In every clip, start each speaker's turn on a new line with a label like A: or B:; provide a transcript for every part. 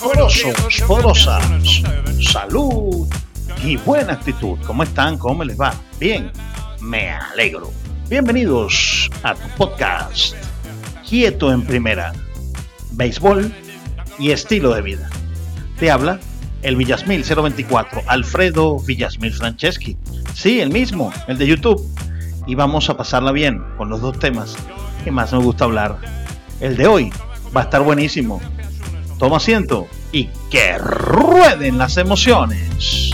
A: Poderosos, poderosas, salud y buena actitud. ¿Cómo están? ¿Cómo les va? Bien, me alegro. Bienvenidos a tu podcast, Quieto en Primera, Béisbol y Estilo de Vida. Te habla el Villasmil 024, Alfredo Villasmil Franceschi. Sí, el mismo, el de YouTube. Y vamos a pasarla bien con los dos temas que más me gusta hablar. El de hoy va a estar buenísimo. Toma asiento y que rueden las emociones.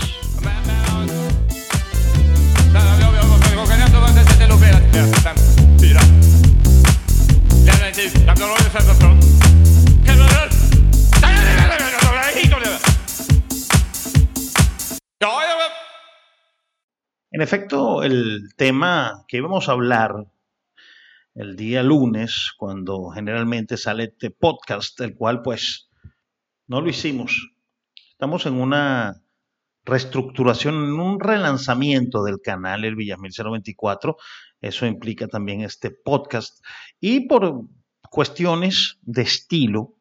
A: En efecto, el tema que íbamos a hablar el día lunes, cuando generalmente sale este podcast, el cual pues no lo hicimos. Estamos en una reestructuración, en un relanzamiento del canal El Villamil 024. Eso implica también este podcast. Y por cuestiones de estilo,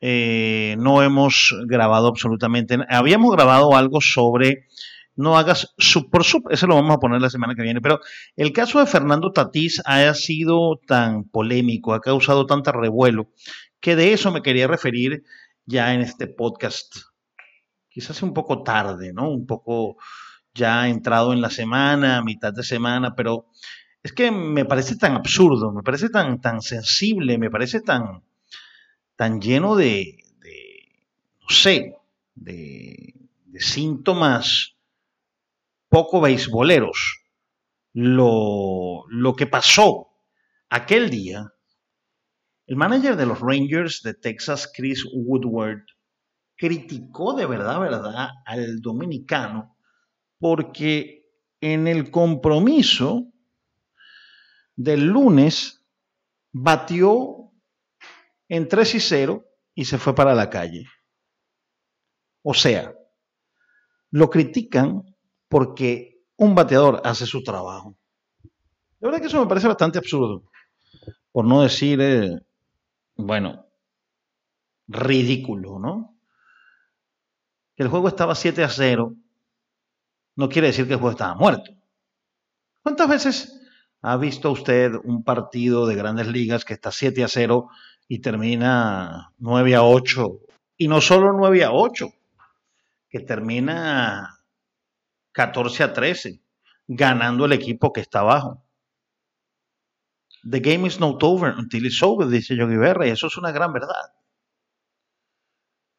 A: eh, no hemos grabado absolutamente. Habíamos grabado algo sobre no hagas sub por sub, eso lo vamos a poner la semana que viene, pero el caso de Fernando Tatís ha sido tan polémico, ha causado tanta revuelo, que de eso me quería referir ya en este podcast. Quizás un poco tarde, ¿no? Un poco ya entrado en la semana, mitad de semana, pero es que me parece tan absurdo, me parece tan, tan sensible, me parece tan, tan lleno de, no sé, de, de síntomas poco beisboleros. Lo, lo que pasó aquel día, el manager de los Rangers de Texas, Chris Woodward, criticó de verdad, verdad, al dominicano porque en el compromiso del lunes batió en 3 y 0 y se fue para la calle. O sea, lo critican porque un bateador hace su trabajo. La verdad que eso me parece bastante absurdo, por no decir, eh, bueno, ridículo, ¿no? Que el juego estaba 7 a 0 no quiere decir que el juego estaba muerto. ¿Cuántas veces ha visto usted un partido de grandes ligas que está 7 a 0 y termina 9 a 8? Y no solo 9 a 8, que termina 14 a 13, ganando el equipo que está abajo. The game is not over until it's over, dice Yogi Berra, y eso es una gran verdad.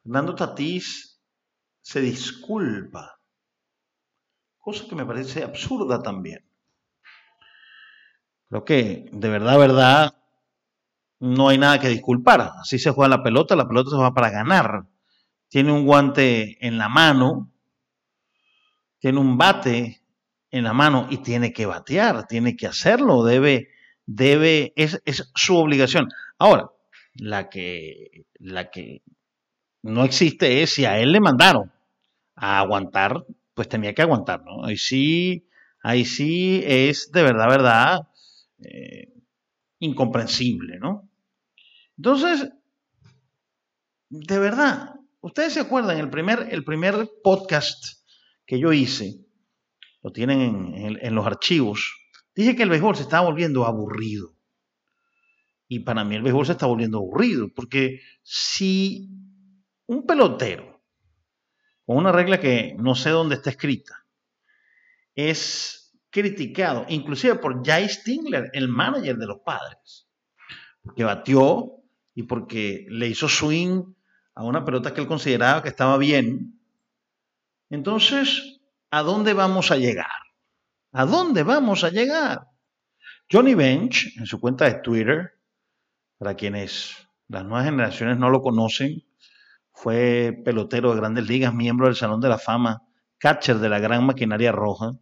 A: Fernando Tatís se disculpa, cosa que me parece absurda también. Creo que de verdad, verdad, no hay nada que disculpar. Así se juega la pelota, la pelota se va para ganar. Tiene un guante en la mano, tiene un bate en la mano y tiene que batear, tiene que hacerlo, debe, debe, es, es su obligación. Ahora, la que, la que no existe es si a él le mandaron a aguantar, pues tenía que aguantar, ¿no? Ahí sí, ahí sí es de verdad, verdad, eh, incomprensible, ¿no? Entonces, de verdad, ustedes se acuerdan, el primer, el primer podcast que yo hice, lo tienen en, los archivos, dije que el béisbol se estaba volviendo aburrido. Y para mí el béisbol se está volviendo aburrido, porque si un pelotero, con una regla que no sé dónde está escrita, es criticado, inclusive por Jay Stingler, el manager de los padres, que batió y porque le hizo swing a una pelota que él consideraba que estaba bien, entonces, ¿a dónde vamos a llegar? ¿A dónde vamos a llegar? Johnny Bench, en su cuenta de Twitter, para quienes las nuevas generaciones no lo conocen, fue pelotero de grandes ligas, miembro del Salón de la Fama, catcher de la Gran Maquinaria Roja,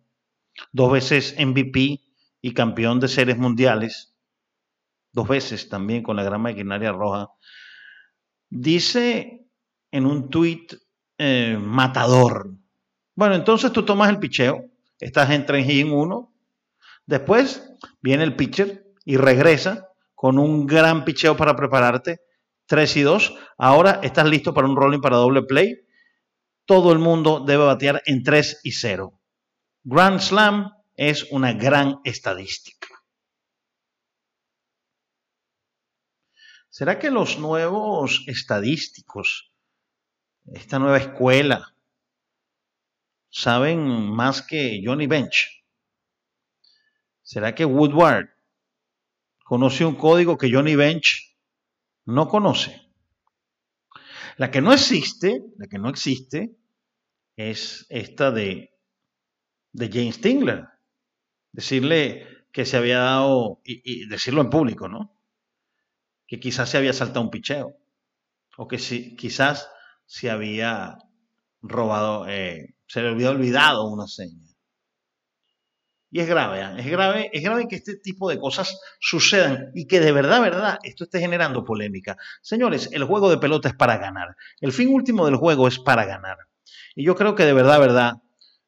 A: dos veces MVP y campeón de series mundiales, dos veces también con la Gran Maquinaria Roja, dice en un tuit eh, matador. Bueno, entonces tú tomas el picheo, estás en 3 y en 1, después viene el pitcher y regresa con un gran picheo para prepararte 3 y 2. Ahora estás listo para un rolling para doble play. Todo el mundo debe batear en 3 y 0. Grand Slam es una gran estadística. ¿Será que los nuevos estadísticos, esta nueva escuela, saben más que Johnny Bench? ¿Será que Woodward conoce un código que Johnny Bench no conoce? La que no existe, la que no existe, es esta de, de James Tingler. Decirle que se había dado, y, decirlo en público, ¿no? Que quizás se había saltado un picheo. O que si, quizás se había robado, eh, se le había olvidado una seña. Y es grave, ¿eh? es grave, es grave que este tipo de cosas sucedan y que de verdad, verdad, esto esté generando polémica. Señores, el juego de pelota es para ganar. El fin último del juego es para ganar. Y yo creo que de verdad, verdad,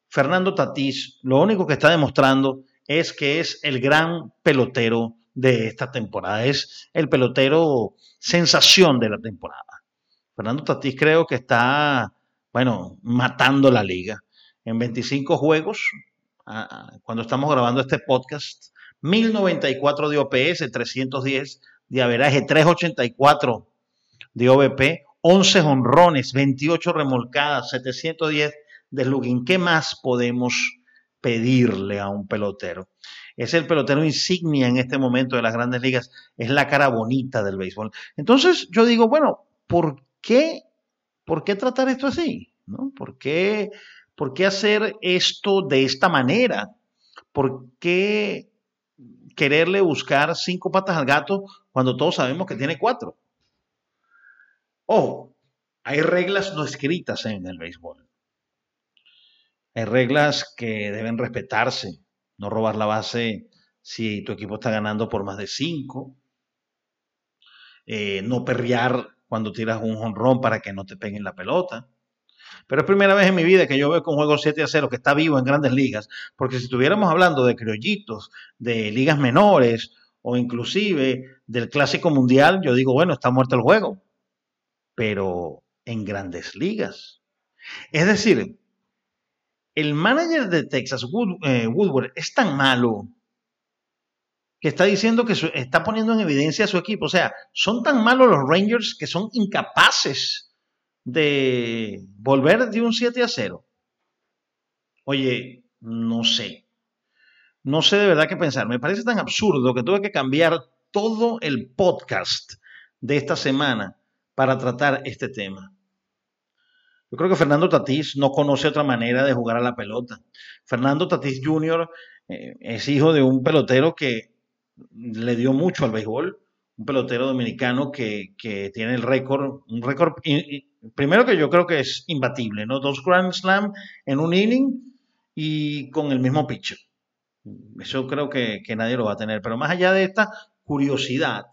A: Fernando Tatís lo único que está demostrando es que es el gran pelotero de esta temporada, es el pelotero sensación de la temporada. Fernando Tatís creo que está, bueno, matando la liga. En 25 juegos, cuando estamos grabando este podcast, 1094 de OPS, 310 de averaje, 384 de OVP, 11 honrones, 28 remolcadas, 710 de slugging. ¿Qué más podemos pedirle a un pelotero? Es el pelotero insignia en este momento de las grandes ligas, es la cara bonita del béisbol. Entonces yo digo, bueno, ¿por por qué tratar esto así? ¿No? ¿Por qué ¿Por qué hacer esto de esta manera? ¿Por qué quererle buscar cinco patas al gato cuando todos sabemos que tiene cuatro? Ojo, hay reglas no escritas en el béisbol. Hay reglas que deben respetarse. No robar la base si tu equipo está ganando por más de cinco. Eh, no perrear cuando tiras un jonrón para que no te peguen la pelota. Pero es primera vez en mi vida que yo veo que un juego 7 a 0 que está vivo en grandes ligas, porque si estuviéramos hablando de criollitos, de ligas menores o inclusive del clásico mundial, yo digo, bueno, está muerto el juego. Pero en grandes ligas. Es decir, el manager de Texas, eh, Woodward, es tan malo que está diciendo que está poniendo en evidencia a su equipo. O sea, son tan malos los Rangers que son incapaces de volver de un 7 a 0? Oye, no sé. No sé de verdad qué pensar. Me parece tan absurdo que tuve que cambiar todo el podcast de esta semana para tratar este tema. Yo creo que Fernando Tatís no conoce otra manera de jugar a la pelota. Fernando Tatís Jr. Eh, es hijo de un pelotero que le dio mucho al béisbol, un pelotero dominicano que, tiene el récord, un récord, primero que yo creo que es imbatible, ¿no? Dos Grand Slam en un inning y con el mismo pitcher. Eso creo que, nadie lo va a tener. Pero más allá de esta curiosidad,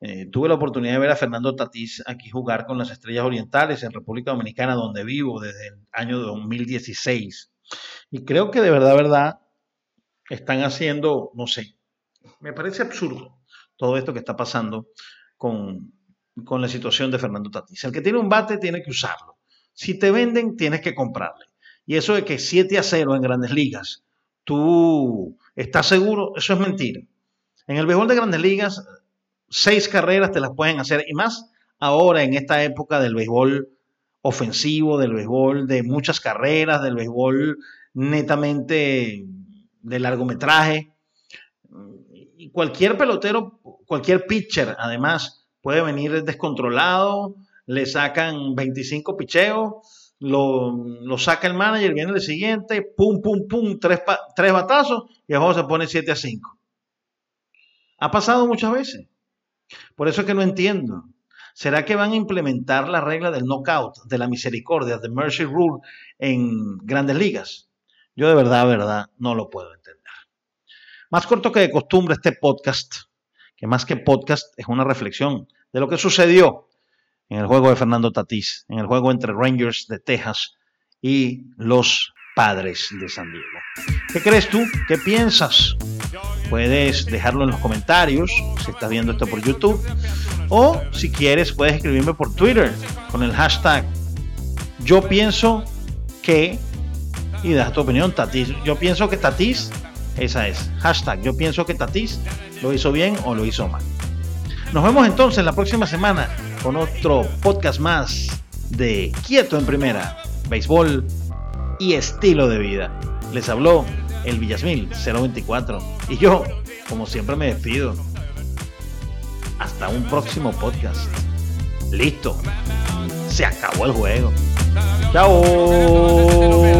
A: eh, tuve la oportunidad de ver a Fernando Tatís aquí jugar con las Estrellas Orientales en República Dominicana, donde vivo desde el año 2016. Y creo que de verdad, verdad, están haciendo, no sé, me parece absurdo todo esto que está pasando con, la situación de Fernando Tatís. El que tiene un bate tiene que usarlo. Si te venden, tienes que comprarle. Y eso de que 7 a 0 en grandes ligas, tú estás seguro, eso es mentira. En el béisbol de grandes ligas, seis carreras te las pueden hacer y más ahora en esta época del béisbol ofensivo, del béisbol de muchas carreras, del béisbol netamente de largometraje. Cualquier pelotero cualquier pitcher, además, puede venir descontrolado, le sacan 25 picheos, lo, saca el manager, viene el siguiente, pum, pum, pum, tres, tres batazos y el juego se pone 7 a 5. Ha pasado muchas veces. Por eso es que no entiendo. ¿Será que van a implementar la regla del knockout, de la misericordia, de mercy rule en grandes ligas? Yo de verdad, verdad, no lo puedo entender. Más corto que de costumbre este podcast que más que podcast es una reflexión de lo que sucedió en el juego de Fernando Tatís, en el juego entre Rangers de Texas y los Padres de San Diego. ¿Qué crees tú? ¿Qué piensas? Puedes dejarlo en los comentarios si estás viendo esto por YouTube. O si quieres, puedes escribirme por Twitter con el hashtag Yo pienso que. Y das tu opinión, Tatis. Yo pienso que Tatis, esa es. Hashtag Yo pienso que Tatis lo hizo bien o lo hizo mal. Nos vemos entonces la próxima semana con otro podcast más de Quieto en Primera, Béisbol y Estilo de Vida. Les habló el Villasmil 024 y yo, como siempre, me despido. Hasta un próximo podcast. Listo. Se acabó el juego. Chao.